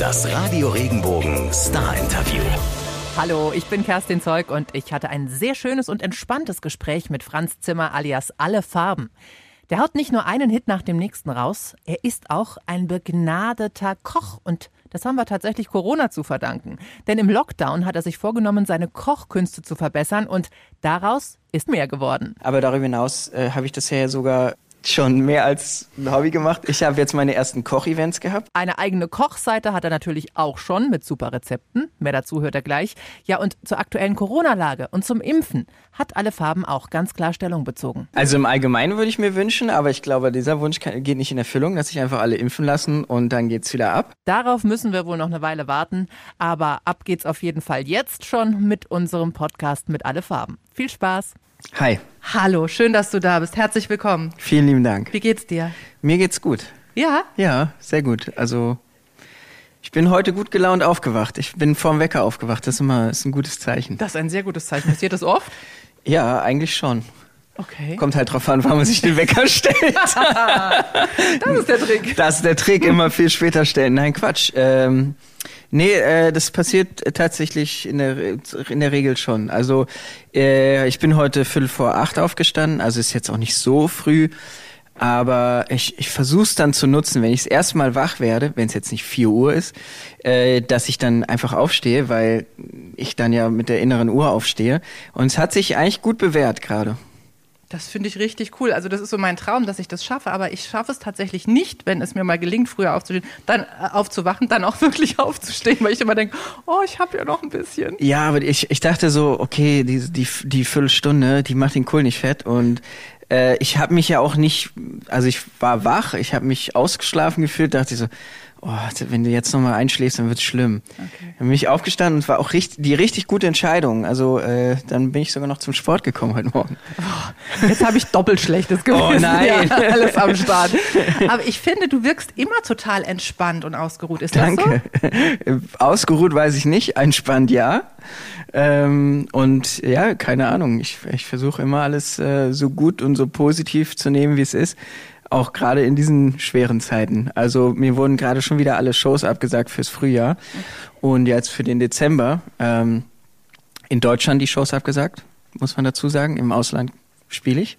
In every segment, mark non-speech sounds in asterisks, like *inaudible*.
Das Radio Regenbogen Star Interview. Hallo, ich bin Kerstin Zeug und ich hatte ein sehr schönes und entspanntes Gespräch mit Franz Zimmer alias Alle Farben. Der haut nicht nur einen Hit nach dem nächsten raus, er ist auch ein begnadeter Koch und das haben wir tatsächlich Corona zu verdanken. Denn im Lockdown hat er sich vorgenommen, seine Kochkünste zu verbessern und daraus ist mehr geworden. Aber darüber hinaus äh, habe ich das ja sogar schon mehr als ein Hobby gemacht. Ich habe jetzt meine ersten Kochevents gehabt. Eine eigene Kochseite hat er natürlich auch schon mit super Rezepten. Mehr dazu hört er gleich. Ja, und zur aktuellen Corona-Lage und zum Impfen hat alle Farben auch ganz klar Stellung bezogen. Also im Allgemeinen würde ich mir wünschen, aber ich glaube, dieser Wunsch geht nicht in Erfüllung, dass sich einfach alle impfen lassen und dann geht's wieder ab. Darauf müssen wir wohl noch eine Weile warten, aber ab geht's auf jeden Fall jetzt schon mit unserem Podcast mit alle Farben. Viel Spaß! Hi. Hallo, schön, dass du da bist. Herzlich willkommen. Vielen lieben Dank. Wie geht's dir? Mir geht's gut. Ja? Ja, sehr gut. Also ich bin heute gut gelaunt aufgewacht. Ich bin vorm Wecker aufgewacht. Das ist immer ist ein gutes Zeichen. Das ist ein sehr gutes Zeichen. Passiert das oft? Ja, eigentlich schon. Okay. Kommt halt drauf an, wann man sich den Wecker *laughs* stellt. das ist der Trick. Das ist der Trick, immer viel später stellen. Nein, Quatsch. Ähm, nee, äh, das passiert tatsächlich in der, in der Regel schon. Also äh, ich bin heute viertel vor acht aufgestanden, also ist jetzt auch nicht so früh. Aber ich, ich versuche es dann zu nutzen, wenn ich das erste Mal wach werde, wenn es jetzt nicht vier Uhr ist, äh, dass ich dann einfach aufstehe, weil ich dann ja mit der inneren Uhr aufstehe. Und es hat sich eigentlich gut bewährt gerade. Das finde ich richtig cool. Also das ist so mein Traum, dass ich das schaffe, aber ich schaffe es tatsächlich nicht, wenn es mir mal gelingt, früher aufzustehen, dann äh, aufzuwachen, dann auch *laughs* wirklich aufzustehen, weil ich immer denke, oh, ich habe ja noch ein bisschen. Ja, aber ich, ich dachte so, okay, die, die, die Viertelstunde, die macht den Kohl nicht fett und äh, ich habe mich ja auch nicht, also ich war wach, ich habe mich ausgeschlafen gefühlt, dachte ich so, oh, wenn du jetzt nochmal einschläfst, dann wird's schlimm. Okay. Dann bin ich aufgestanden und war auch richtig, die richtig gute Entscheidung. Also äh, dann bin ich sogar noch zum Sport gekommen heute Morgen. Oh, jetzt habe ich doppelt schlechtes Gewissen. *laughs* Oh nein. Ja, alles am Start. *laughs* Aber ich finde, du wirkst immer total entspannt und ausgeruht. Ist Danke. das so? Ausgeruht weiß ich nicht, entspannt ja. Ähm, und ja, keine Ahnung. Ich, ich versuche immer alles äh, so gut und so positiv zu nehmen, wie es ist auch gerade in diesen schweren Zeiten. Also mir wurden gerade schon wieder alle Shows abgesagt fürs Frühjahr und jetzt für den Dezember ähm, in Deutschland die Shows abgesagt, muss man dazu sagen. Im Ausland spiele ich.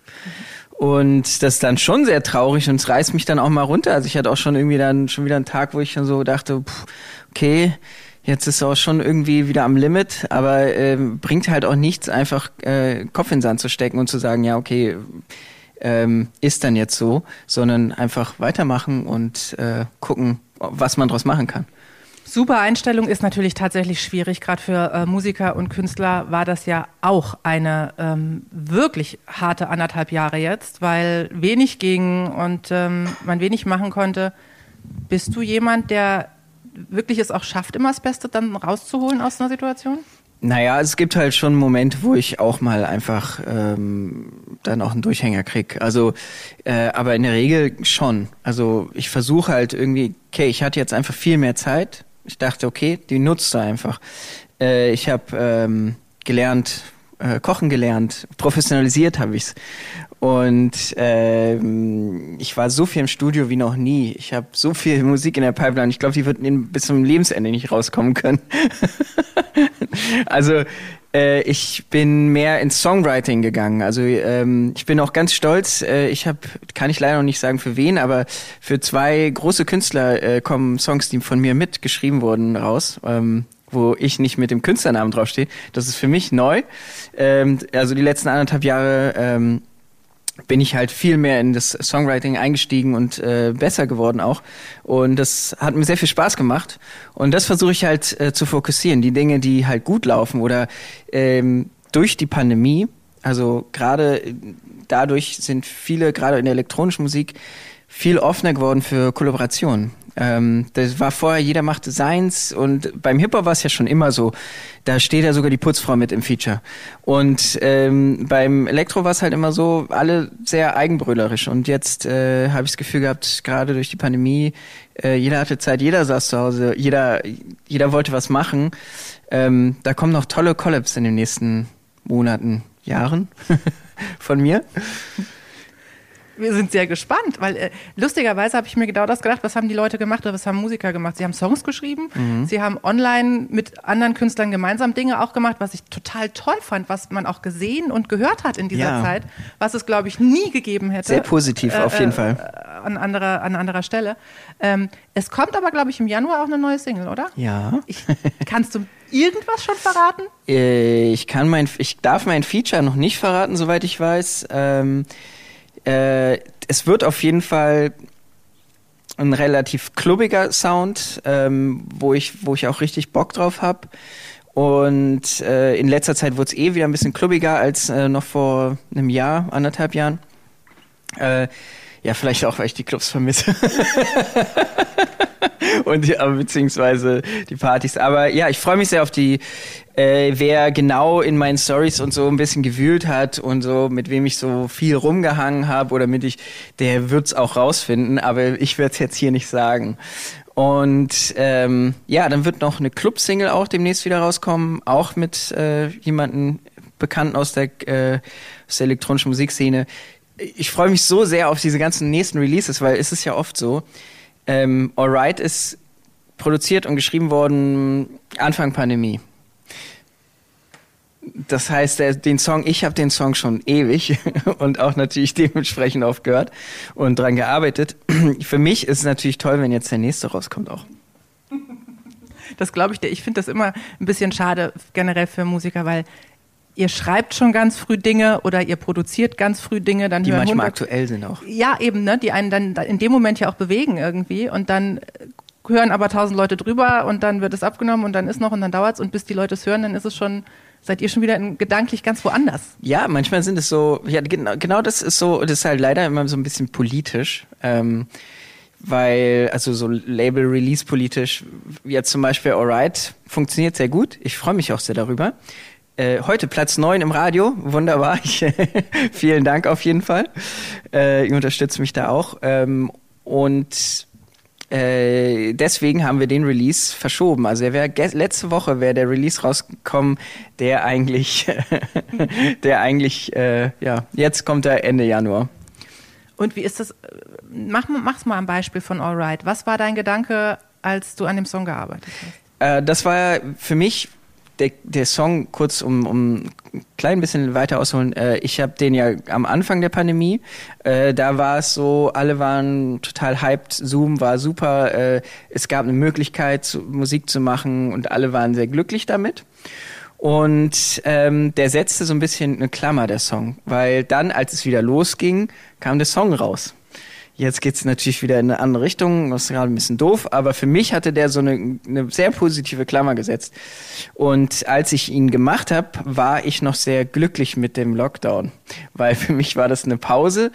Und das ist dann schon sehr traurig und es reißt mich dann auch mal runter. Also ich hatte auch schon irgendwie dann schon wieder einen Tag, wo ich dann so dachte, pff, okay, jetzt ist auch schon irgendwie wieder am Limit, aber äh, bringt halt auch nichts, einfach äh, Kopf in den Sand zu stecken und zu sagen, ja, okay, ähm, ist dann jetzt so, sondern einfach weitermachen und äh, gucken, was man daraus machen kann. Super Einstellung ist natürlich tatsächlich schwierig. Gerade für äh, Musiker und Künstler war das ja auch eine ähm, wirklich harte anderthalb Jahre jetzt, weil wenig ging und ähm, man wenig machen konnte. Bist du jemand, der wirklich es auch schafft, immer das Beste dann rauszuholen aus einer Situation? Naja, es gibt halt schon Momente, wo ich auch mal einfach ähm, dann auch einen Durchhänger krieg. Also, äh, aber in der Regel schon. Also ich versuche halt irgendwie, okay, ich hatte jetzt einfach viel mehr Zeit. Ich dachte, okay, die nutzt du einfach. Äh, ich habe ähm, gelernt, äh, kochen gelernt, professionalisiert habe ich's. Und ähm, ich war so viel im Studio wie noch nie. Ich habe so viel Musik in der Pipeline. Ich glaube, die wird bis zum Lebensende nicht rauskommen können. *laughs* also äh, ich bin mehr ins Songwriting gegangen. Also ähm, ich bin auch ganz stolz. Äh, ich habe, kann ich leider noch nicht sagen für wen, aber für zwei große Künstler äh, kommen Songs, die von mir mitgeschrieben wurden, raus. Ähm, wo ich nicht mit dem Künstlernamen draufstehe. Das ist für mich neu. Ähm, also die letzten anderthalb Jahre ähm, bin ich halt viel mehr in das Songwriting eingestiegen und äh, besser geworden auch. Und das hat mir sehr viel Spaß gemacht. Und das versuche ich halt äh, zu fokussieren. Die Dinge, die halt gut laufen oder ähm, durch die Pandemie, also gerade dadurch sind viele, gerade in der elektronischen Musik, viel offener geworden für Kollaborationen. Ähm, das war vorher, jeder machte seins und beim Hip-Hop war es ja schon immer so. Da steht ja sogar die Putzfrau mit im Feature. Und ähm, beim Elektro war es halt immer so, alle sehr eigenbrüllerisch. Und jetzt äh, habe ich das Gefühl gehabt, gerade durch die Pandemie, äh, jeder hatte Zeit, jeder saß zu Hause, jeder, jeder wollte was machen. Ähm, da kommen noch tolle Collabs in den nächsten Monaten, Jahren *laughs* von mir. Wir sind sehr gespannt, weil äh, lustigerweise habe ich mir genau das gedacht, was haben die Leute gemacht oder was haben Musiker gemacht? Sie haben Songs geschrieben, mhm. sie haben online mit anderen Künstlern gemeinsam Dinge auch gemacht, was ich total toll fand, was man auch gesehen und gehört hat in dieser ja. Zeit, was es, glaube ich, nie gegeben hätte. Sehr positiv, äh, auf jeden äh, Fall. An anderer, an anderer Stelle. Ähm, es kommt aber, glaube ich, im Januar auch eine neue Single, oder? Ja. Ich, kannst du irgendwas schon verraten? Äh, ich kann mein, ich darf mein Feature noch nicht verraten, soweit ich weiß. Ähm, äh, es wird auf jeden Fall ein relativ klubbiger Sound, ähm, wo ich, wo ich auch richtig Bock drauf habe. Und äh, in letzter Zeit wurde es eh wieder ein bisschen klubbiger als äh, noch vor einem Jahr, anderthalb Jahren. Äh, ja, vielleicht auch, weil ich die Clubs vermisse. *laughs* *laughs* und beziehungsweise die Partys. Aber ja, ich freue mich sehr auf die, äh, wer genau in meinen Stories und so ein bisschen gewühlt hat und so, mit wem ich so viel rumgehangen habe oder mit ich, der wird's auch rausfinden, aber ich werde es jetzt hier nicht sagen. Und ähm, ja, dann wird noch eine Club-Single auch demnächst wieder rauskommen, auch mit äh, jemanden Bekannten aus der, äh, aus der elektronischen Musikszene. Ich freue mich so sehr auf diese ganzen nächsten Releases, weil es ist ja oft so, ähm, Alright ist produziert und geschrieben worden Anfang Pandemie. Das heißt, der, den Song, ich habe den Song schon ewig *laughs* und auch natürlich dementsprechend oft gehört und dran gearbeitet. *clears throat* Für mich ist es natürlich toll, wenn jetzt der nächste rauskommt auch. Das glaube ich dir. Ich finde das immer ein bisschen schade generell für Musiker, weil ihr schreibt schon ganz früh Dinge oder ihr produziert ganz früh Dinge, dann die manchmal aktuell sind auch. Ja, eben, ne, die einen dann in dem Moment ja auch bewegen irgendwie und dann hören aber tausend Leute drüber und dann wird es abgenommen und dann ist noch und dann dauert es und bis die Leute es hören, dann ist es schon seid ihr schon wieder gedanklich ganz woanders. Ja, manchmal sind es so, ja, genau, genau das ist so, das ist halt leider immer so ein bisschen politisch. Ähm, weil, also so Label-Release politisch, jetzt zum Beispiel Alright, funktioniert sehr gut. Ich freue mich auch sehr darüber. Äh, heute Platz 9 im Radio. Wunderbar. Ich, *laughs* vielen Dank auf jeden Fall. Äh, ihr unterstützt mich da auch. Ähm, und äh, deswegen haben wir den Release verschoben. Also letzte Woche wäre der Release rausgekommen, der eigentlich, *laughs* der eigentlich, äh, ja, jetzt kommt er Ende Januar. Und wie ist das? Mach, mach's mal ein Beispiel von Alright. Was war dein Gedanke, als du an dem Song gearbeitet hast? Äh, das war für mich der, der Song, kurz um, um ein klein bisschen weiter ausholen, äh, ich habe den ja am Anfang der Pandemie, äh, da war es so, alle waren total hyped, Zoom war super, äh, es gab eine Möglichkeit, zu, Musik zu machen und alle waren sehr glücklich damit. Und ähm, der setzte so ein bisschen eine Klammer, der Song, weil dann, als es wieder losging, kam der Song raus. Jetzt geht's natürlich wieder in eine andere Richtung, das ist gerade ein bisschen doof, aber für mich hatte der so eine, eine sehr positive Klammer gesetzt. Und als ich ihn gemacht habe, war ich noch sehr glücklich mit dem Lockdown, weil für mich war das eine Pause,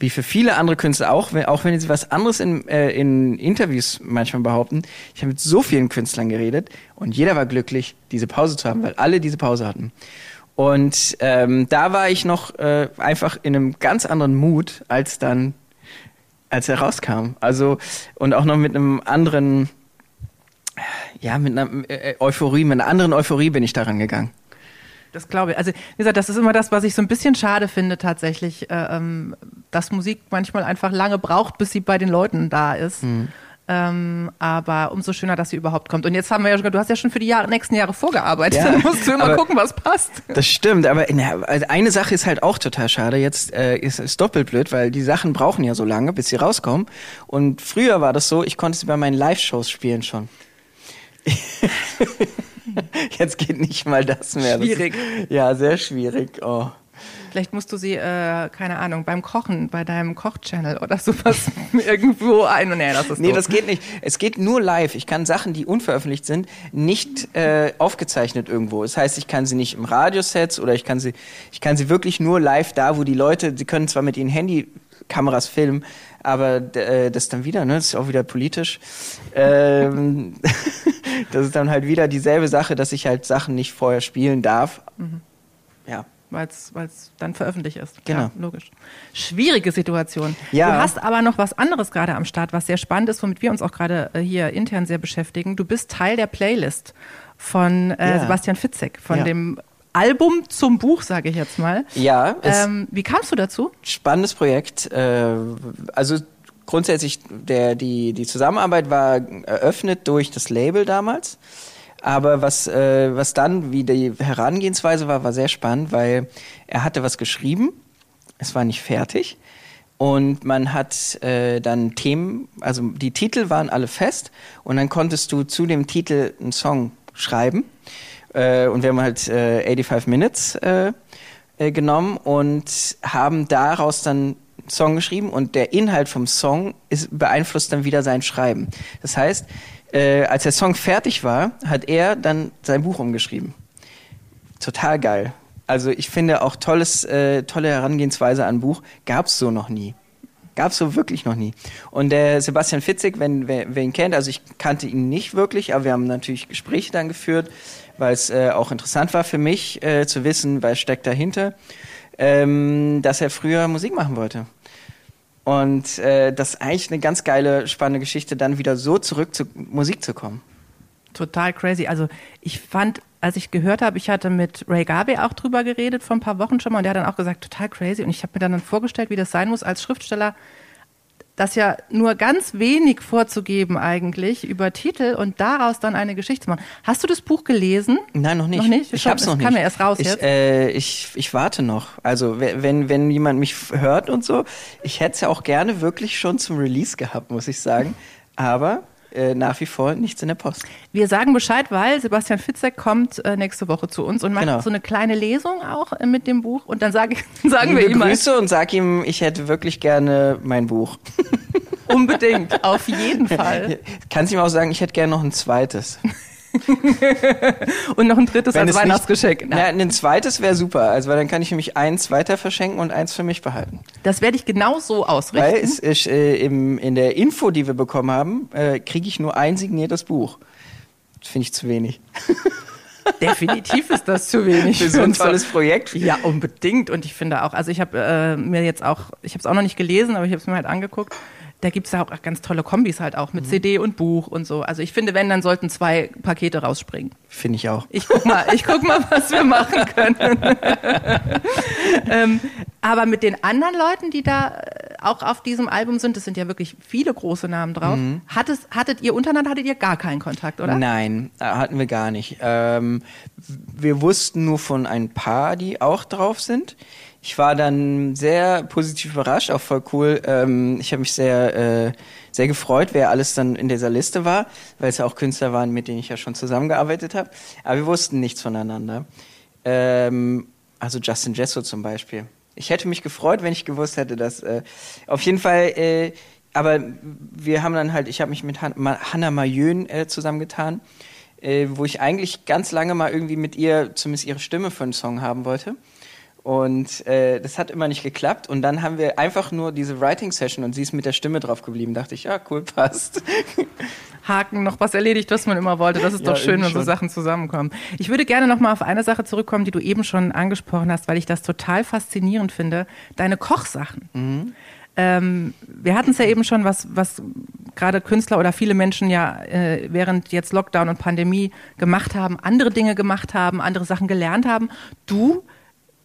wie für viele andere Künstler auch, auch wenn sie was anderes in, äh, in Interviews manchmal behaupten. Ich habe mit so vielen Künstlern geredet und jeder war glücklich, diese Pause zu haben, weil alle diese Pause hatten. Und ähm, da war ich noch äh, einfach in einem ganz anderen Mut als dann als er rauskam. Also, und auch noch mit einem anderen, ja, mit einer äh, Euphorie, mit einer anderen Euphorie bin ich daran gegangen. Das glaube ich. Also, wie gesagt, das ist immer das, was ich so ein bisschen schade finde tatsächlich, äh, ähm, dass Musik manchmal einfach lange braucht, bis sie bei den Leuten da ist. Mhm. Ähm, aber umso schöner, dass sie überhaupt kommt. Und jetzt haben wir ja schon, du hast ja schon für die Jahre, nächsten Jahre vorgearbeitet. Ja, *laughs* Dann musst du immer gucken, was passt. Das stimmt, aber na, also eine Sache ist halt auch total schade. Jetzt äh, ist es doppelt blöd, weil die Sachen brauchen ja so lange, bis sie rauskommen. Und früher war das so, ich konnte sie bei meinen Live-Shows spielen schon. *laughs* Jetzt geht nicht mal das mehr. Schwierig. Das, ja, sehr schwierig. Oh. Vielleicht musst du sie, äh, keine Ahnung, beim Kochen, bei deinem Kochchannel oder sowas *laughs* irgendwo ein. Nee, das ist Nee, doof. das geht nicht. Es geht nur live. Ich kann Sachen, die unveröffentlicht sind, nicht äh, aufgezeichnet irgendwo. Das heißt, ich kann sie nicht im Radiosets oder ich kann sie, ich kann sie wirklich nur live da, wo die Leute, sie können zwar mit ihren Handykameras filmen, aber äh, das dann wieder, ne, das ist auch wieder politisch. Ähm, *laughs* das ist dann halt wieder dieselbe Sache, dass ich halt Sachen nicht vorher spielen darf. Mhm. Ja weil es dann veröffentlicht ist. Genau. Ja, logisch. Schwierige Situation. Ja. Du hast aber noch was anderes gerade am Start, was sehr spannend ist, womit wir uns auch gerade äh, hier intern sehr beschäftigen. Du bist Teil der Playlist von äh, ja. Sebastian Fitzek, von ja. dem Album zum Buch, sage ich jetzt mal. Ja. Ähm, wie kamst du dazu? Spannendes Projekt. Äh, also grundsätzlich der, die, die Zusammenarbeit war eröffnet durch das Label damals. Aber was, äh, was dann, wie die Herangehensweise war, war sehr spannend, weil er hatte was geschrieben, es war nicht fertig. Und man hat äh, dann Themen, also die Titel waren alle fest und dann konntest du zu dem Titel einen Song schreiben. Äh, und wir haben halt äh, 85 Minutes äh, äh, genommen und haben daraus dann einen Song geschrieben und der Inhalt vom Song ist, beeinflusst dann wieder sein Schreiben. Das heißt, äh, als der Song fertig war, hat er dann sein Buch umgeschrieben. Total geil. Also ich finde auch tolles, äh, tolle Herangehensweise an Buch gab's so noch nie. Gab's so wirklich noch nie. Und der Sebastian Fitzig, wenn wer, wer ihn kennt, also ich kannte ihn nicht wirklich, aber wir haben natürlich Gespräche dann geführt, weil es äh, auch interessant war für mich äh, zu wissen, was steckt dahinter, ähm, dass er früher Musik machen wollte. Und äh, das ist eigentlich eine ganz geile, spannende Geschichte, dann wieder so zurück zur Musik zu kommen. Total crazy. Also ich fand, als ich gehört habe, ich hatte mit Ray Garvey auch drüber geredet vor ein paar Wochen schon mal und der hat dann auch gesagt, total crazy. Und ich habe mir dann vorgestellt, wie das sein muss als Schriftsteller, das ja nur ganz wenig vorzugeben eigentlich über Titel und daraus dann eine Geschichte zu machen. Hast du das Buch gelesen? Nein, noch nicht. Noch nicht? Ich hab's das noch nicht. kam ja erst raus ich, jetzt. Äh, ich, ich warte noch. Also we- wenn, wenn jemand mich hört und so, ich hätte es ja auch gerne wirklich schon zum Release gehabt, muss ich sagen. Aber äh, nach wie vor nichts in der Post. Wir sagen Bescheid, weil Sebastian Fitzek kommt äh, nächste Woche zu uns und macht Genau. so eine kleine Lesung auch äh, mit dem Buch und dann sag *laughs* sagen wir Liebe ihm mal Grüße und sag ihm, ich hätte wirklich gerne mein Buch. *laughs* unbedingt, auf jeden *laughs* Fall. Kannst ihm auch sagen, ich hätte gerne noch ein zweites. *laughs* Und noch ein drittes als es nicht- Weihnachtsgeschenk. Na, ein zweites wäre super, also weil dann kann ich nämlich eins weiter verschenken und eins für mich behalten. Das werde ich genau so ausrichten. Weil es ist, äh, im, in der Info, die wir bekommen haben, äh, kriege ich nur ein signiertes Buch. Das finde ich zu wenig. *laughs* Definitiv ist das zu wenig. Für so ein tolles Projekt. Ja, unbedingt. Und ich finde auch, also ich habe äh, mir jetzt auch, ich habe es auch noch nicht gelesen, aber ich habe es mir halt angeguckt. Da gibt es ja auch ganz tolle Kombis halt auch Mhm. mit CD und Buch und so. Also ich finde, wenn, dann sollten zwei Pakete rausspringen. Finde ich auch. Ich guck mal, ich guck mal, *laughs* was wir machen können. ähm, aber mit den anderen Leuten, die da äh, auch auf diesem Album sind, das sind ja wirklich viele große Namen drauf. Hattet, hattet ihr untereinander, hattet ihr gar keinen Kontakt, oder? Nein, äh, hatten wir gar nicht. Ähm, wir wussten nur von ein paar, die auch drauf sind. Ich war dann sehr positiv überrascht, auch voll cool. Ähm, ich habe mich sehr, äh, sehr gefreut, wer alles dann in dieser Liste war, weil es ja auch Künstler waren, mit denen ich ja schon zusammengearbeitet habe. Aber wir wussten nichts voneinander. Ähm, also Justin Jesso zum Beispiel. Ich hätte mich gefreut, wenn ich gewusst hätte, dass äh, auf jeden Fall. Äh, aber wir haben dann halt, ich habe mich mit Han Ma Hannah Mayön äh, zusammengetan, äh, wo ich eigentlich ganz lange mal irgendwie mit ihr zumindest ihre Stimme für einen Song haben wollte. Und äh, das hat immer nicht geklappt. Und dann haben wir einfach nur diese Writing-Session und sie ist mit der Stimme drauf geblieben. Dachte ich, ja, cool, *laughs* passt. Haken, noch was erledigt, was man immer wollte. Das ist Ja, doch schön, wenn so. Sachen zusammenkommen. Ich würde gerne noch mal auf eine Sache zurückkommen, die du eben schon angesprochen hast, weil ich das total faszinierend finde. Deine Kochsachen. Mhm. Ähm, wir hatten es ja eben schon, was, was gerade Künstler oder viele Menschen ja äh, während jetzt Lockdown und Pandemie gemacht haben, andere Dinge gemacht haben, andere Sachen gelernt haben. Du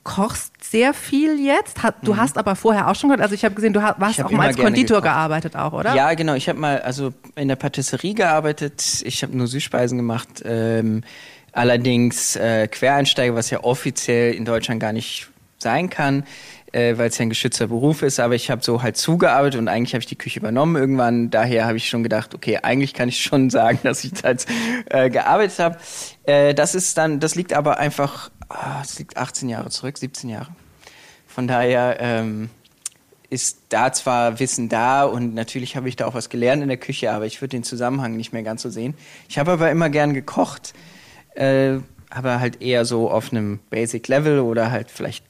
kochst sehr viel jetzt. Du hast aber vorher auch schon gehört, also ich habe gesehen, du ha- warst Mhm. hab auch mal als Konditor gearbeitet auch, oder? Ja, genau. Ich habe mal also in der Patisserie gearbeitet. Ich habe nur Süßspeisen gemacht. Ähm, allerdings äh, Quereinsteiger, was ja offiziell in Deutschland gar nicht sein kann, äh, weil es ja ein geschützter Beruf ist. Aber ich habe so halt zugearbeitet und eigentlich habe ich die Küche übernommen irgendwann. Daher habe ich schon gedacht, okay, eigentlich kann ich schon *laughs* sagen, dass ich da jetzt, äh, gearbeitet habe. Äh, das ist dann, das liegt aber einfach, ah, das liegt 18 Jahre zurück, 17 Jahre. Von daher ähm, ist da zwar Wissen da und natürlich habe ich da auch was gelernt in der Küche, aber ich würde den Zusammenhang nicht mehr ganz so sehen. Ich habe aber immer gern gekocht, äh, aber halt eher so auf einem Basic Level oder halt vielleicht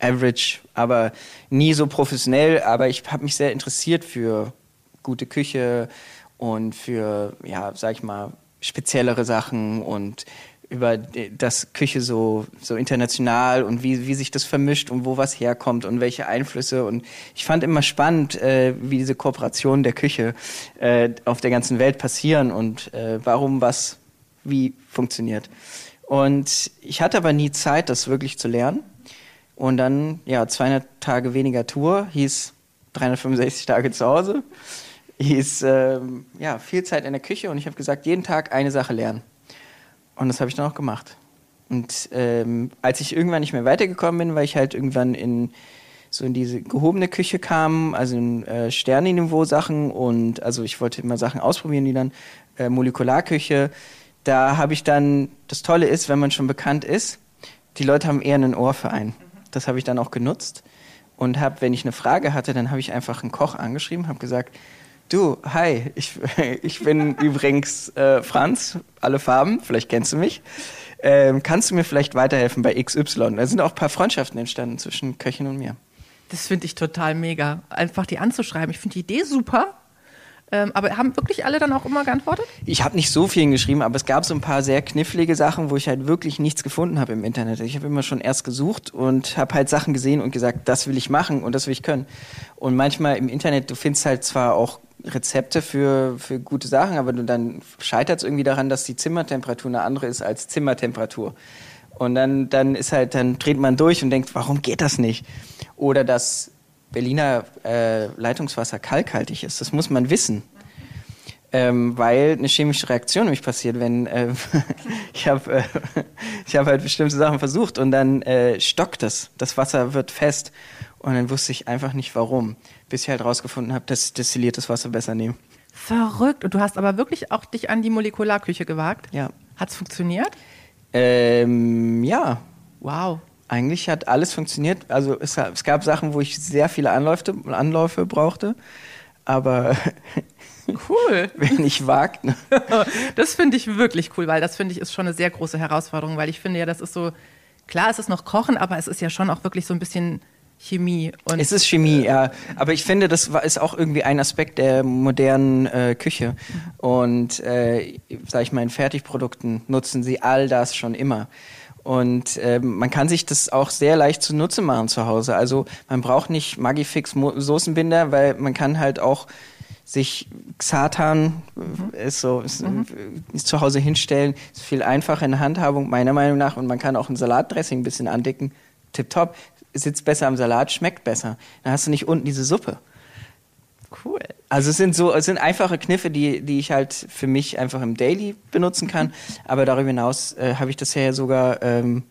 Average, aber nie so professionell. Aber ich habe mich sehr interessiert für gute Küche und für, ja, sag ich mal, speziellere Sachen und über das Küche so, so international und wie, wie sich das vermischt und wo was herkommt und welche Einflüsse. Und ich fand immer spannend, äh, wie diese Kooperationen der Küche äh, auf der ganzen Welt passieren und äh, warum was wie funktioniert. Und ich hatte aber nie Zeit, das wirklich zu lernen. Und dann, ja, 200 Tage weniger Tour, hieß 365 Tage zu Hause, hieß, ähm, ja, viel Zeit in der Küche und ich habe gesagt, jeden Tag eine Sache lernen. Und das habe ich dann auch gemacht. Und ähm, als ich irgendwann nicht mehr weitergekommen bin, weil ich halt irgendwann in so in diese gehobene Küche kam, also in äh, Sternenniveau-Sachen und also ich wollte immer Sachen ausprobieren, die dann äh, Molekularküche. Da habe ich dann, das Tolle ist, wenn man schon bekannt ist, die Leute haben eher ein Ohr für einen. Das habe ich dann auch genutzt und habe, wenn ich eine Frage hatte, dann habe ich einfach einen Koch angeschrieben, habe gesagt, du, hi, ich, *laughs* ich bin *laughs* übrigens äh, Franz, alle Farben, vielleicht kennst du mich. Ähm, kannst du mir vielleicht weiterhelfen bei XY? Da sind auch ein paar Freundschaften entstanden zwischen Köchin und mir. Das finde ich total mega. Einfach die anzuschreiben. Ich finde die Idee super. Ähm, aber haben wirklich alle dann auch immer geantwortet? Ich habe nicht so vielen geschrieben, aber es gab so ein paar sehr knifflige Sachen, wo ich halt wirklich nichts gefunden habe im Internet. Ich habe immer schon erst gesucht und habe halt Sachen gesehen und gesagt, das will ich machen und das will ich können. Und manchmal im Internet, du findest halt zwar auch Rezepte für, für gute Sachen, aber dann scheitert es irgendwie daran, dass die Zimmertemperatur eine andere ist als Zimmertemperatur. Und dann, dann ist halt, dann dreht man durch und denkt, warum geht das nicht? Oder dass Berliner äh, Leitungswasser kalkhaltig ist. Das muss man wissen. Ähm, weil eine chemische Reaktion nämlich passiert, wenn äh, *laughs* ich habe äh, ich hab halt bestimmte Sachen versucht und dann äh, stockt es, das Wasser wird fest und dann wusste ich einfach nicht warum, bis ich halt rausgefunden habe, dass ich destilliertes Wasser besser nehme. Verrückt. Und du hast aber wirklich auch dich an die Molekularküche gewagt? Ja. Hat's funktioniert? Ähm, ja. Wow. Eigentlich hat alles funktioniert. Also es, es gab Sachen, wo ich sehr viele Anläufe, Anläufe brauchte, aber *laughs* Cool. wenn ich wagt. Ne? *laughs* Das finde ich wirklich cool, weil das finde ich ist schon eine sehr große Herausforderung, weil ich finde ja, das ist so, klar, es ist noch Kochen, aber es ist ja schon auch wirklich so ein bisschen Chemie. Und Es ist Chemie, ja. Aber ich finde, das ist auch irgendwie ein Aspekt der modernen äh, Küche. Und äh, sag ich mal, in Fertigprodukten nutzen sie all das schon immer. Und ähm, man kann sich das auch sehr leicht zunutze machen zu Hause. Also man braucht nicht Magifix Soßenbinder, weil man kann halt auch sich Xatan äh, ist so ist, äh, ist zu Hause hinstellen, ist viel einfacher in der Handhabung meiner Meinung nach und man kann auch ein Salatdressing ein bisschen andicken. Tipptopp, sitzt besser am Salat, schmeckt besser. Dann hast du nicht unten diese Suppe. Cool. Also es sind so, es sind einfache Kniffe, die, die ich halt für mich einfach im Daily benutzen kann. Aber darüber hinaus äh, habe ich das ja sogar ähm,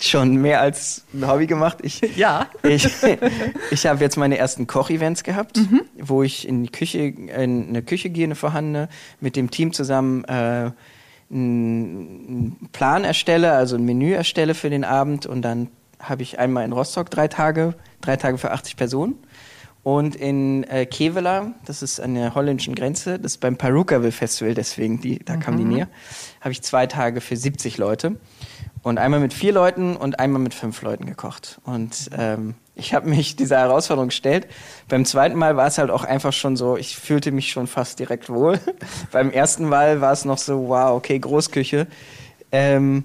schon mehr als ein Hobby gemacht. Ich, *laughs* Ja. ich, *laughs* ich habe jetzt meine ersten Kochevents gehabt, wo ich in die Küche, in eine Küche gehe, eine vorhandene, mit dem Team zusammen äh, einen Plan erstelle, also ein Menü erstelle für den Abend und dann habe ich einmal in Rostock drei Tage, drei Tage für 80 Personen und in äh, Kevela, das ist an der holländischen Grenze, das ist beim Parukaville Festival, deswegen, die, da kam die näher, habe ich zwei Tage für 70 Leute und einmal mit vier Leuten und einmal mit fünf Leuten gekocht. Und ähm, ich habe mich dieser Herausforderung gestellt. Beim zweiten Mal war es halt auch einfach schon so, ich fühlte mich schon fast direkt wohl. *laughs* Beim ersten Mal war es noch so, wow, okay, Großküche. Ähm,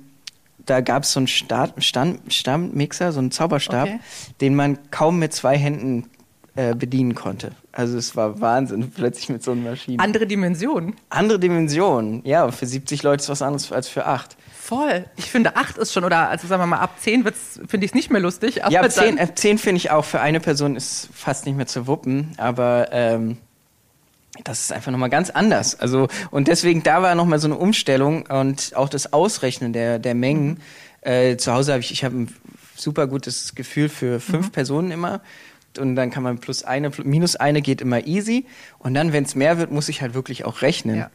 da gab es so einen Stammixer, so einen Zauberstab, Okay. den man kaum mit zwei Händen äh, bedienen konnte. Also es war Wahnsinn, *laughs* plötzlich mit so einer Maschine. Andere Dimensionen. Andere Dimensionen. Ja, für 70 Leute ist was anderes als für acht. Voll. Ich finde, acht ist schon, oder also sagen wir mal, ab zehn wird's, finde ich es nicht mehr lustig. Ja, ab dann- 10, ab 10 finde ich auch für eine Person ist fast nicht mehr zu wuppen, aber ähm, das ist einfach nochmal ganz anders. Also, und deswegen, da war nochmal so eine Umstellung und auch das Ausrechnen der, der Mengen. Äh, zu Hause habe ich, ich habe ein super gutes Gefühl für fünf Personen immer. Und dann kann man plus eine, minus eine geht immer easy. Und dann, wenn es mehr wird, muss ich halt wirklich auch rechnen. Ja.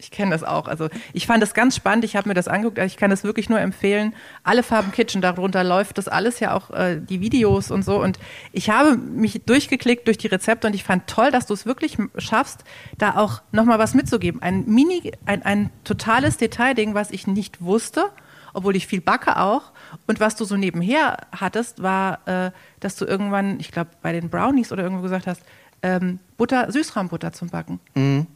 Ich kenne das auch. Also ich fand das ganz spannend. Ich habe mir das angeguckt. Also ich kann das wirklich nur empfehlen. Alle Farben Kitchen, darunter läuft das alles ja auch äh, die Videos und so. Und ich habe mich durchgeklickt durch die Rezepte und ich fand toll, dass du es wirklich schaffst, da auch nochmal was mitzugeben. Ein mini, ein, ein totales Detailding, was ich nicht wusste, obwohl ich viel backe auch. Und was du so nebenher hattest, war, äh, dass du irgendwann, ich glaube bei den Brownies oder irgendwo gesagt hast, ähm, Butter, Süßrahmbutter zum Backen.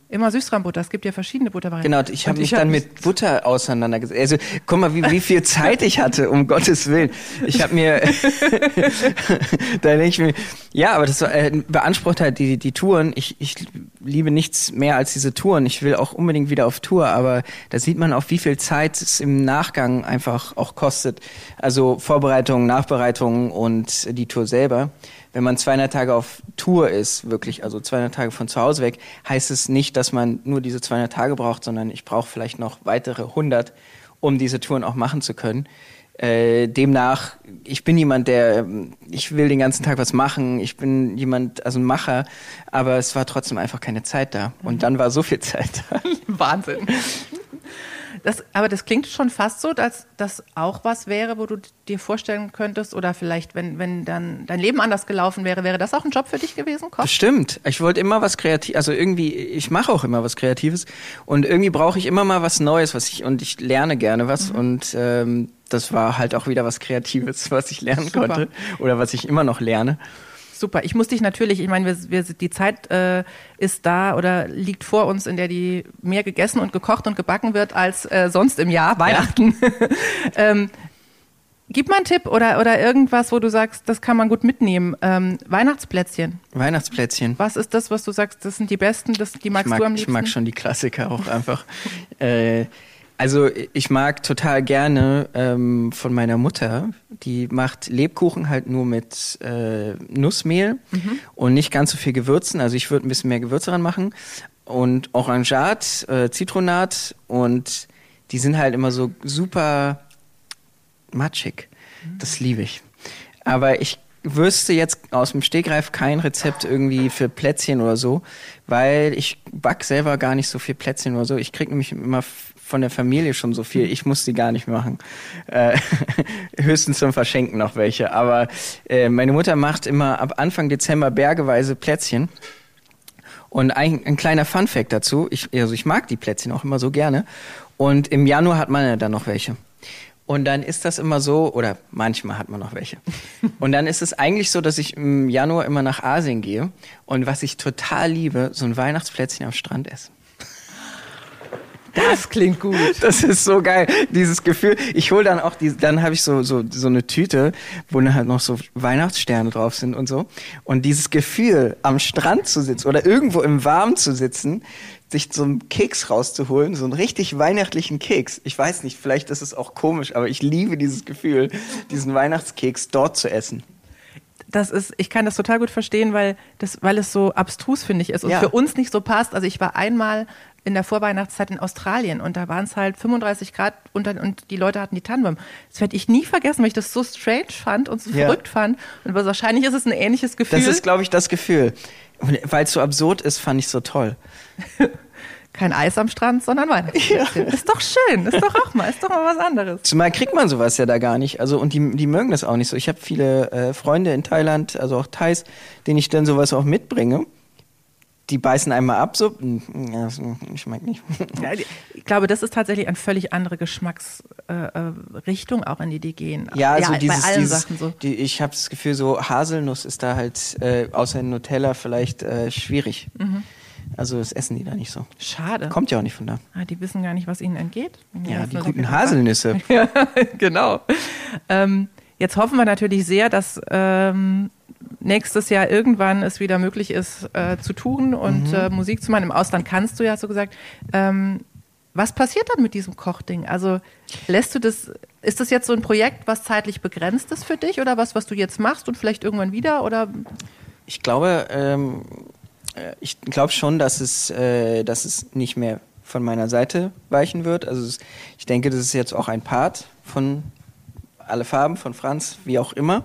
Immer Süßrahmbutter. Es gibt ja verschiedene Buttervarianten. Genau, ich habe mich dann mit Butter auseinandergesetzt. Also, guck mal, wie, wie viel *laughs* Zeit ich hatte, um Gottes Willen. Ich habe mir, *laughs* *laughs* da denke ich mir, ja, aber das äh, beansprucht halt die, die Touren. Ich, ich liebe nichts mehr als diese Touren. Ich will auch unbedingt wieder auf Tour, aber da sieht man auch, wie viel Zeit es im Nachgang einfach auch kostet. Also Vorbereitung, Nachbereitung und die Tour selber wenn man 200 Tage auf Tour ist, wirklich, also 200 Tage von zu Hause weg, heißt es nicht, dass man nur diese 200 Tage braucht, sondern ich brauche vielleicht noch weitere 100, um diese Touren auch machen zu können. Äh, demnach, ich bin jemand, der, ich will den ganzen Tag was machen, ich bin jemand, also ein Macher, aber es war trotzdem einfach keine Zeit da. Und dann war so viel Zeit da. *laughs* Wahnsinn. *laughs* Das, aber das klingt schon fast so, dass das auch was wäre, wo du dir vorstellen könntest, oder vielleicht, wenn, wenn dann dein Leben anders gelaufen wäre, wäre das auch ein Job für dich gewesen? Koch? Stimmt. Ich wollte immer was Kreatives, also irgendwie, ich mache auch immer was Kreatives und irgendwie brauche ich immer mal was Neues, was ich, und ich lerne gerne was mhm. und ähm, das war halt auch wieder was Kreatives, *laughs* was ich lernen Super. konnte oder was ich immer noch lerne. Super. Ich muss dich natürlich, ich meine, wir, wir, die Zeit äh, ist da oder liegt vor uns, in der die mehr gegessen und gekocht und gebacken wird als äh, sonst im Jahr, Weihnachten. Ja. *laughs* ähm, Gib mal einen Tipp oder, oder irgendwas, wo du sagst, das kann man gut mitnehmen. Ähm, Weihnachtsplätzchen. Weihnachtsplätzchen. Was ist das, was du sagst, das sind die besten, das, die magst mag, du am liebsten? Ich mag schon die Klassiker auch einfach. *laughs* äh, also ich mag total gerne ähm, von meiner Mutter, die macht Lebkuchen halt nur mit äh, Nussmehl mhm. und nicht ganz so viel Gewürzen. Also ich würde ein bisschen mehr Gewürze dran machen und Orangat, äh, Zitronat und die sind halt immer so super matschig. Mhm. Das liebe ich. Aber ich wüsste jetzt aus dem Stegreif kein Rezept irgendwie für Plätzchen oder so, weil ich back selber gar nicht so viel Plätzchen oder so. Ich kriege nämlich immer von der Familie schon so viel. Ich muss die gar nicht machen. Äh, *laughs* höchstens zum Verschenken noch welche. Aber äh, meine Mutter macht immer ab Anfang Dezember bergeweise Plätzchen. Und ein, ein kleiner Funfact dazu, ich, also ich mag die Plätzchen auch immer so gerne. Und im Januar hat man ja dann noch welche. Und dann ist das immer so, oder manchmal hat man noch welche. *laughs* Und dann ist es eigentlich so, dass ich im Januar immer nach Asien gehe und was ich total liebe, so ein Weihnachtsplätzchen am Strand esse. Das klingt gut. Das ist so geil, dieses Gefühl. Ich hole dann auch die, dann habe ich so so so eine Tüte, wo dann halt noch so Weihnachtssterne drauf sind und so. Und dieses Gefühl, am Strand zu sitzen oder irgendwo im Warmen zu sitzen, sich so einen Keks rauszuholen, so einen richtig weihnachtlichen Keks. Ich weiß nicht, vielleicht ist es auch komisch, aber ich liebe dieses Gefühl, diesen Weihnachtskeks dort zu essen das ist, ich kann das total gut verstehen, weil das, weil es so abstrus, finde ich, ist und ja. für uns nicht so passt. Also ich war einmal in der Vorweihnachtszeit in Australien und da waren es halt 35 Grad und, und die Leute hatten die Tannenbaum. Das werde ich nie vergessen, weil ich das so strange fand und so ja. verrückt fand. Und wahrscheinlich ist es ein ähnliches Gefühl. Das ist, glaube ich, das Gefühl. Weil es so absurd ist, fand ich so toll. *laughs* Kein Eis am Strand, sondern Weihnachtsplätzchen. Ja. Ist doch schön, ist doch auch mal, ist doch mal was anderes. Zumal kriegt man sowas ja da gar nicht. Also und die, die mögen das auch nicht so. Ich habe viele äh, Freunde in Thailand, also auch Thais, denen ich dann sowas auch mitbringe die beißen einmal ab, so, ja, schmeckt nicht. Ja, ich glaube, das ist tatsächlich eine völlig andere Geschmacksrichtung, äh, äh auch in die die gehen. Ja, also ja, dieses, bei allen dieses, Sachen so. Die, ich habe das Gefühl, so Haselnuss ist da halt, äh, außer Nutella vielleicht äh, schwierig. Mhm. Also das essen die da nicht so. Schade. Kommt ja auch nicht von da. Ah, die wissen gar nicht, was ihnen entgeht. Ja, die guten Haselnüsse. *laughs* ja, genau. Ähm, jetzt hoffen wir natürlich sehr, dass ähm, nächstes Jahr irgendwann es wieder möglich ist, äh, zu tun und mhm. äh, Musik zu machen. Im Ausland kannst du ja, du gesagt. Ähm, was passiert dann mit diesem Kochding? Also lässt du das, ist das jetzt so ein Projekt, was zeitlich begrenzt ist für dich oder was, was du jetzt machst und vielleicht irgendwann wieder oder? Ich glaube, ähm, äh, ich glaube schon, dass es, äh, dass es nicht mehr von meiner Seite weichen wird. Also es, ich denke, das ist jetzt auch ein Part von alle Farben von Franz, wie auch immer.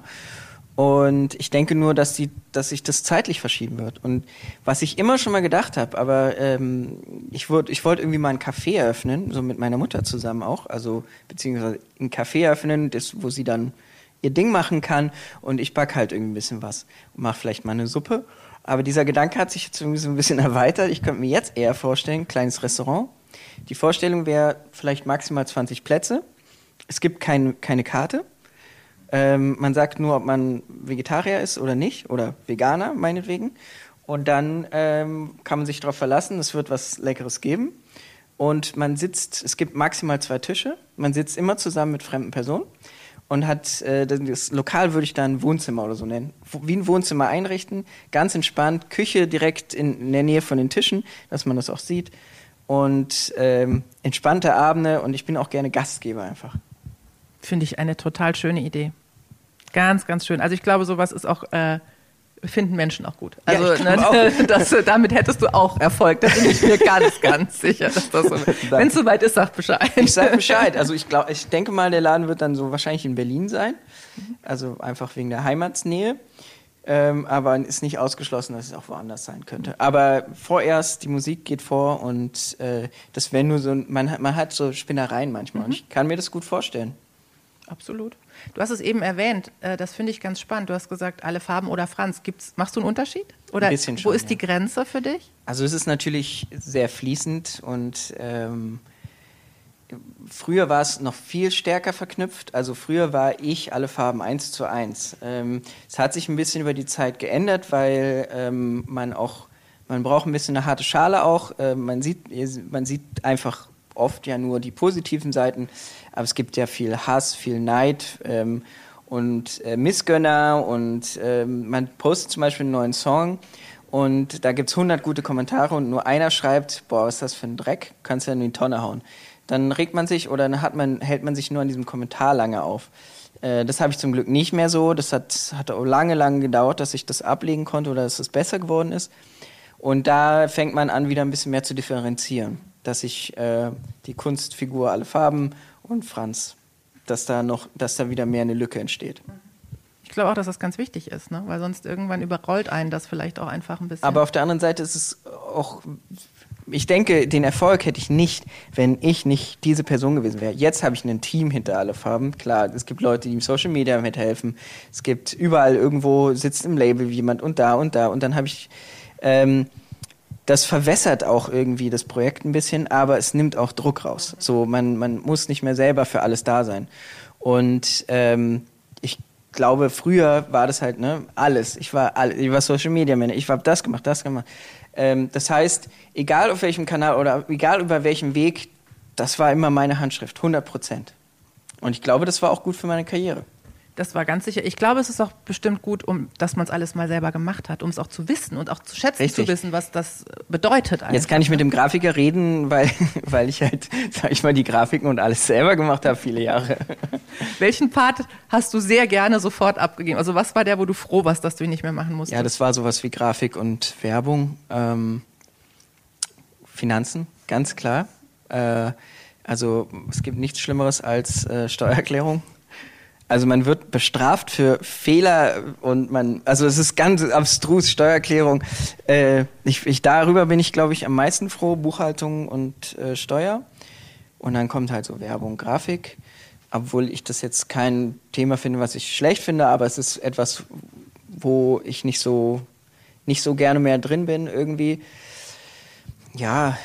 Und ich denke nur, dass, die, dass sich das zeitlich verschieben wird. Und was ich immer schon mal gedacht habe, aber ähm, ich, wollt, ich wollte irgendwie mal ein Café eröffnen, so mit meiner Mutter zusammen auch, also beziehungsweise ein Café eröffnen, das, wo sie dann ihr Ding machen kann und ich back halt irgendwie ein bisschen was und mache vielleicht mal eine Suppe. Aber dieser Gedanke hat sich jetzt irgendwie so ein bisschen *laughs* erweitert. Ich könnte mir jetzt eher vorstellen, kleines Restaurant. Die Vorstellung wäre vielleicht maximal 20 Plätze. Es gibt kein, keine Karte ähm, man sagt nur, ob man Vegetarier ist oder nicht oder Veganer meinetwegen. Und dann ähm, kann man sich darauf verlassen, es wird was Leckeres geben. Und man sitzt, es gibt maximal zwei Tische. Man sitzt immer zusammen mit fremden Personen und hat äh, das Lokal würde ich dann Wohnzimmer oder so nennen. Wie ein Wohnzimmer einrichten, ganz entspannt, Küche direkt in, in der Nähe von den Tischen, dass man das auch sieht. Und ähm, entspannte Abende und ich bin auch gerne Gastgeber einfach. Finde ich eine total schöne Idee. Ganz, ganz schön. Also ich glaube, sowas ist auch äh, finden Menschen auch gut. Also ja, ne. *laughs* Das, damit hättest du auch Erfolg. Da bin ich mir ganz, *laughs* ganz sicher, dass das so. Wenn es soweit ist, sag Bescheid. Ich sag Bescheid. Also ich glaube, ich denke mal, der Laden wird dann so wahrscheinlich in Berlin sein. Also einfach wegen der Heimatsnähe. Ähm, aber ist nicht ausgeschlossen, dass es auch woanders sein könnte. Aber vorerst, die Musik geht vor und äh, das wäre nur so, man, man hat so Spinnereien manchmal. Mhm. Ich kann mir das gut vorstellen. Absolut. Du hast es eben erwähnt, äh, das finde ich ganz spannend. Du hast gesagt, alle Farben oder Franz. Gibt's, machst du einen Unterschied? Oder Ein bisschen schon, wo ist ja. die Grenze für dich? Also es ist natürlich sehr fließend und ähm, früher war es noch viel stärker verknüpft. Also früher war ich alle Farben eins zu eins. Ähm, es hat sich ein bisschen über die Zeit geändert, weil ähm, man auch, man braucht ein bisschen eine harte Schale auch. Äh, man, sieht, man sieht einfach oft ja nur die positiven Seiten, aber es gibt ja viel Hass, viel Neid ähm, und äh, Missgönner und ähm, man postet zum Beispiel einen neuen Song und da gibt es 100 gute Kommentare und nur einer schreibt, boah, was ist das für ein Dreck, kannst du ja in die Tonne hauen. Dann regt man sich oder dann hat man, hält man sich nur an diesem Kommentar lange auf. Äh, das habe ich zum Glück nicht mehr so. Das hat, hat auch lange, lange gedauert, dass ich das ablegen konnte oder dass es besser geworden ist. Und da fängt man an, wieder ein bisschen mehr zu differenzieren dass ich äh, die Kunstfigur alle Farben und Franz, dass da noch, dass da wieder mehr eine Lücke entsteht. Ich glaube auch, dass das ganz wichtig ist, ne? weil sonst irgendwann überrollt einen das vielleicht auch einfach ein bisschen. Aber auf der anderen Seite ist es auch, ich denke, den Erfolg hätte ich nicht, wenn ich nicht diese Person gewesen wäre. Jetzt habe ich ein Team hinter alle Farben. Klar, es gibt Leute, die im Social Media mithelfen. Es gibt überall irgendwo sitzt im Label jemand und da und da. Und dann habe ich ähm, das verwässert auch irgendwie das Projekt ein bisschen, aber es nimmt auch Druck raus. So, man, man muss nicht mehr selber für alles da sein. Und ähm, ich glaube, früher war das halt ne, alles. Ich war, all, ich war Social Media Man, ich habe das gemacht, das gemacht. Ähm, das heißt, egal auf welchem Kanal oder egal über welchem Weg, das war immer meine Handschrift, 100 Prozent. Und ich glaube, das war auch gut für meine Karriere. Das war ganz sicher. Ich glaube, es ist auch bestimmt gut, um, dass man es alles mal selber gemacht hat, um es auch zu wissen und auch zu schätzen Richtig. zu wissen, was das bedeutet. Einfach. Jetzt kann ich mit dem Grafiker reden, weil, *laughs* weil ich halt, sag ich mal, die Grafiken und alles selber gemacht habe, viele Jahre. *laughs* Welchen Part hast du sehr gerne sofort abgegeben? Also was war der, wo du froh warst, dass du ihn nicht mehr machen musstest? Ja, das war sowas wie Grafik und Werbung. Ähm, Finanzen, ganz klar. Äh, also es gibt nichts Schlimmeres als äh, Steuererklärung. Also man wird bestraft für Fehler und man, also es ist ganz abstrus, Steuererklärung. Äh, ich, ich, darüber bin ich, glaube ich, am meisten froh, Buchhaltung und äh, Steuer. Und dann kommt halt so Werbung, Grafik. Obwohl ich das jetzt kein Thema finde, was ich schlecht finde, aber es ist etwas, wo ich nicht so, nicht so gerne mehr drin bin irgendwie. Ja,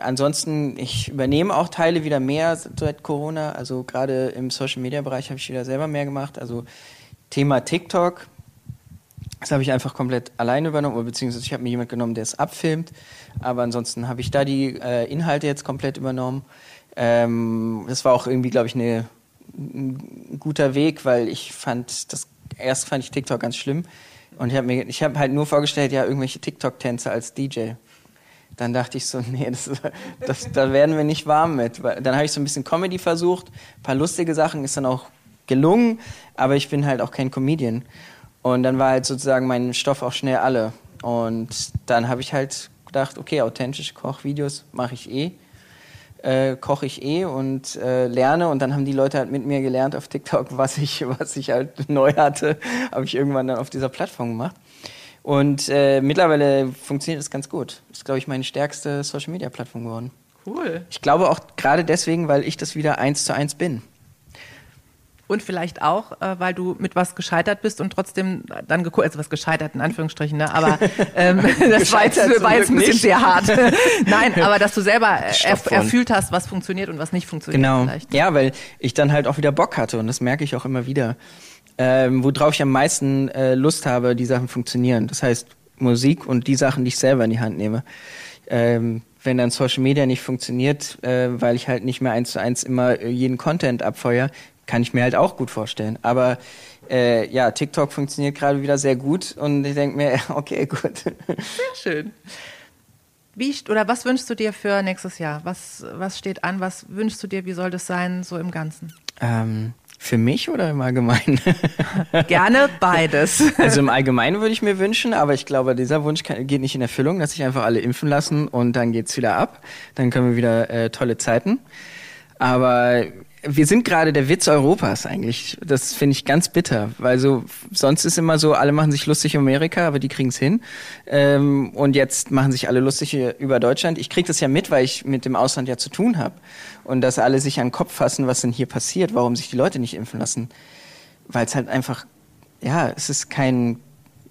ansonsten, ich übernehme auch Teile wieder mehr seit Corona. Also gerade im Social Media Bereich habe ich wieder selber mehr gemacht. Also Thema TikTok, das habe ich einfach komplett alleine übernommen, beziehungsweise ich habe mir jemand genommen, der es abfilmt. Aber ansonsten habe ich da die äh, Inhalte jetzt komplett übernommen. Ähm, das war auch irgendwie, glaube ich, eine, ein guter Weg, weil ich fand, das erst fand ich TikTok ganz schlimm. Und ich habe mir, halt nur vorgestellt, ja, irgendwelche TikTok-Tänze als DJ dann dachte ich so, nee, das, das, da werden wir nicht warm mit. Dann habe ich so ein bisschen Comedy versucht, ein paar lustige Sachen, ist dann auch gelungen, aber ich bin halt auch kein Comedian. Und dann war halt sozusagen mein Stoff auch schnell alle. Und dann habe ich halt gedacht, okay, authentische Kochvideos mache ich eh, äh, koche ich eh und äh, lerne. Und dann haben die Leute halt mit mir gelernt auf TikTok, was ich, was ich halt *laughs* neu hatte, habe ich irgendwann dann auf dieser Plattform gemacht. Und äh, mittlerweile funktioniert es ganz gut. Das ist, glaube ich, meine stärkste Social-Media-Plattform geworden. Cool. Ich glaube auch gerade deswegen, weil ich das wieder eins zu eins bin. Und vielleicht auch, äh, weil du mit was gescheitert bist und trotzdem dann geguckt, also was gescheitert in Anführungsstrichen, ne? aber *laughs* ähm, *laughs* das war jetzt, war jetzt ein bisschen nicht. sehr hart. *laughs* Nein, aber dass du selber erf erfüllt hast, was funktioniert und was nicht funktioniert. Genau. Vielleicht. Ja, weil ich dann halt auch wieder Bock hatte und das merke ich auch immer wieder ähm, worauf ich am meisten äh, Lust habe, die Sachen funktionieren. Das heißt, Musik und die Sachen, die ich selber in die Hand nehme. Ähm, wenn dann Social Media nicht funktioniert, äh, weil ich halt nicht mehr eins zu eins immer jeden Content abfeuer, kann ich mir halt auch gut vorstellen. Aber äh, ja, TikTok funktioniert gerade wieder sehr gut und ich denke mir, *laughs* okay, gut. Sehr schön. Wie, oder was wünschst du dir für nächstes Jahr? Was, was steht an? Was wünschst du dir? Wie soll das sein, so im Ganzen? Ähm, für mich oder im Allgemeinen? *laughs* Gerne beides. *laughs* Also im Allgemeinen würde ich mir wünschen, aber ich glaube, dieser Wunsch kann, geht nicht in Erfüllung, dass sich einfach alle impfen lassen und dann geht's wieder ab. Dann können wir wieder äh, tolle Zeiten. Aber wir sind gerade der Witz Europas eigentlich. Das finde ich ganz bitter, weil so sonst ist immer so, alle machen sich lustig um Amerika, aber die kriegen es hin. Ähm, und jetzt machen sich alle lustig über Deutschland. Ich kriege das ja mit, weil ich mit dem Ausland ja zu tun habe. Und dass alle sich an den Kopf fassen, was denn hier passiert, warum sich die Leute nicht impfen lassen. Weil es halt einfach, ja, es ist kein,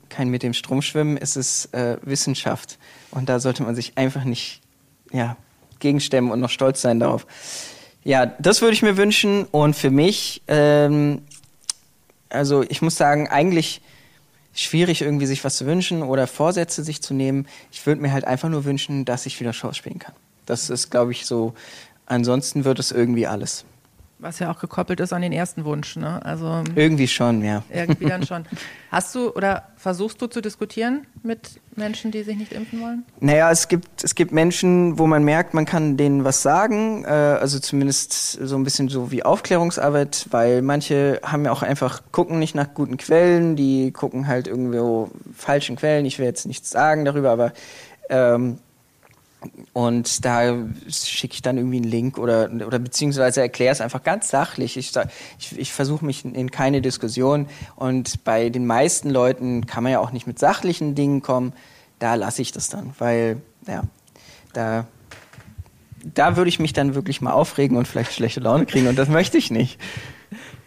kein mit dem Strom schwimmen, es ist äh, Wissenschaft. Und da sollte man sich einfach nicht ja, gegenstemmen und noch stolz sein darauf. Ja, das würde ich mir wünschen. Und für mich, ähm, also ich muss sagen, eigentlich schwierig irgendwie sich was zu wünschen oder Vorsätze sich zu nehmen. Ich würde mir halt einfach nur wünschen, dass ich wieder Schauspielen kann. Das ist, glaube ich, so. Ansonsten wird es irgendwie alles. Was ja auch gekoppelt ist an den ersten Wunsch, ne? Also irgendwie schon, ja. Irgendwie dann schon. *laughs* Hast du oder versuchst du zu diskutieren mit Menschen, die sich nicht impfen wollen? Naja, es gibt es gibt Menschen, wo man merkt, man kann denen was sagen, äh, also zumindest so ein bisschen so wie Aufklärungsarbeit, weil manche haben ja auch einfach gucken nicht nach guten Quellen, die gucken halt irgendwo falschen Quellen. Ich will jetzt nichts sagen darüber, aber ähm, und da schicke ich dann irgendwie einen Link oder, oder beziehungsweise erkläre es einfach ganz sachlich. Ich, ich, ich versuche mich in keine Diskussion. Und bei den meisten Leuten kann man ja auch nicht mit sachlichen Dingen kommen. Da lasse ich das dann, weil, ja, da, da würde ich mich dann wirklich mal aufregen und vielleicht schlechte Laune kriegen. Und das möchte ich nicht.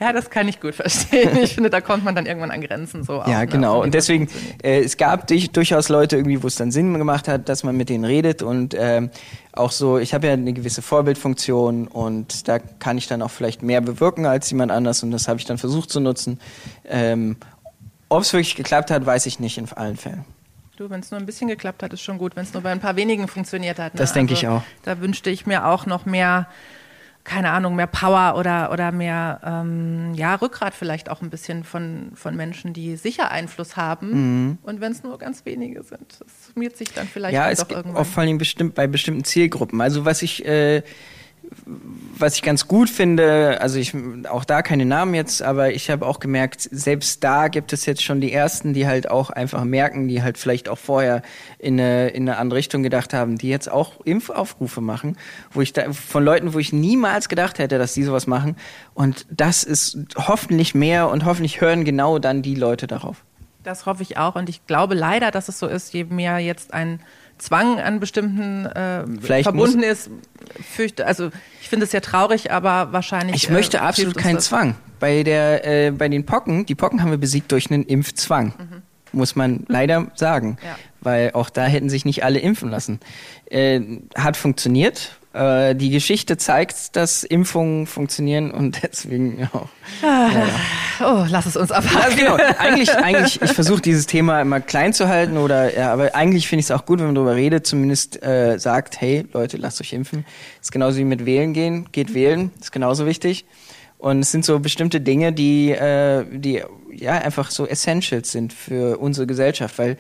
Ja, das kann ich gut verstehen. *laughs* Ich finde, da kommt man dann irgendwann an Grenzen so. Ja, auch, ne, genau. Ne? Und deswegen, äh, es gab durchaus Leute irgendwie, wo es dann Sinn gemacht hat, dass man mit denen redet und ähm, auch so, ich habe ja eine gewisse Vorbildfunktion und da kann ich dann auch vielleicht mehr bewirken als jemand anders und das habe ich dann versucht zu nutzen. Ähm, Ob es wirklich geklappt hat, weiß ich nicht in allen Fällen. Du, wenn es nur ein bisschen geklappt hat, ist schon gut. Wenn es nur bei ein paar wenigen funktioniert hat. Ne? Das denke also, ich auch. Da wünschte ich mir auch noch mehr keine Ahnung, mehr Power oder, oder mehr ähm, ja, Rückgrat vielleicht auch ein bisschen von, von Menschen, die sicher Einfluss haben. Mhm. Und wenn es nur ganz wenige sind, das summiert sich dann vielleicht ja, es doch irgendwann. Auch vor allem bestimmt bei bestimmten Zielgruppen. Also was ich äh, was ich ganz gut finde, also ich auch da keine Namen jetzt, aber ich habe auch gemerkt, selbst da gibt es jetzt schon die ersten, die halt auch einfach merken, die halt vielleicht auch vorher in eine, in eine andere Richtung gedacht haben, die jetzt auch Impfaufrufe machen, wo ich da von Leuten, wo ich niemals gedacht hätte, dass die sowas machen. Und das ist hoffentlich mehr und hoffentlich hören genau dann die Leute darauf. Das hoffe ich auch und ich glaube leider, dass es so ist, je mehr jetzt ein Zwang an bestimmten äh, verbunden ist, fürchte, also ich finde es ja traurig, aber wahrscheinlich. Ich möchte äh, absolut keinen Zwang. Bei der, äh, bei den Pocken, die Pocken haben wir besiegt durch einen Impfzwang. Mhm. Muss man leider sagen. Ja. Weil auch da hätten sich nicht alle impfen lassen. Äh, hat funktioniert, äh, die Geschichte zeigt, dass Impfungen funktionieren und *laughs* deswegen auch. Ah, ja. Oh, lass es uns abhaken. Also genau. *laughs* Eigentlich, eigentlich, ich versuche dieses Thema immer klein zu halten oder ja, aber eigentlich finde ich es auch gut, wenn man darüber redet, zumindest äh, sagt, hey Leute, lasst euch impfen. Ist genauso wie mit wählen gehen, geht wählen, ist genauso wichtig. Und es sind so bestimmte Dinge, die, äh, die ja einfach so Essentials sind für unsere Gesellschaft, weil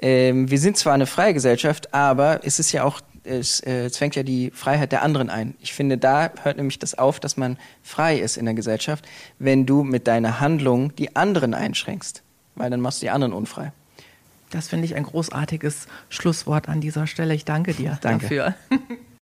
ähm, wir sind zwar eine freie Gesellschaft, aber es ist ja auch es äh, zwängt ja die Freiheit der anderen ein. Ich finde, da hört nämlich das auf, dass man frei ist in der Gesellschaft, wenn du mit deiner Handlung die anderen einschränkst, weil dann machst du die anderen unfrei. Das finde ich ein großartiges Schlusswort an dieser Stelle. Ich danke dir danke. dafür. *laughs*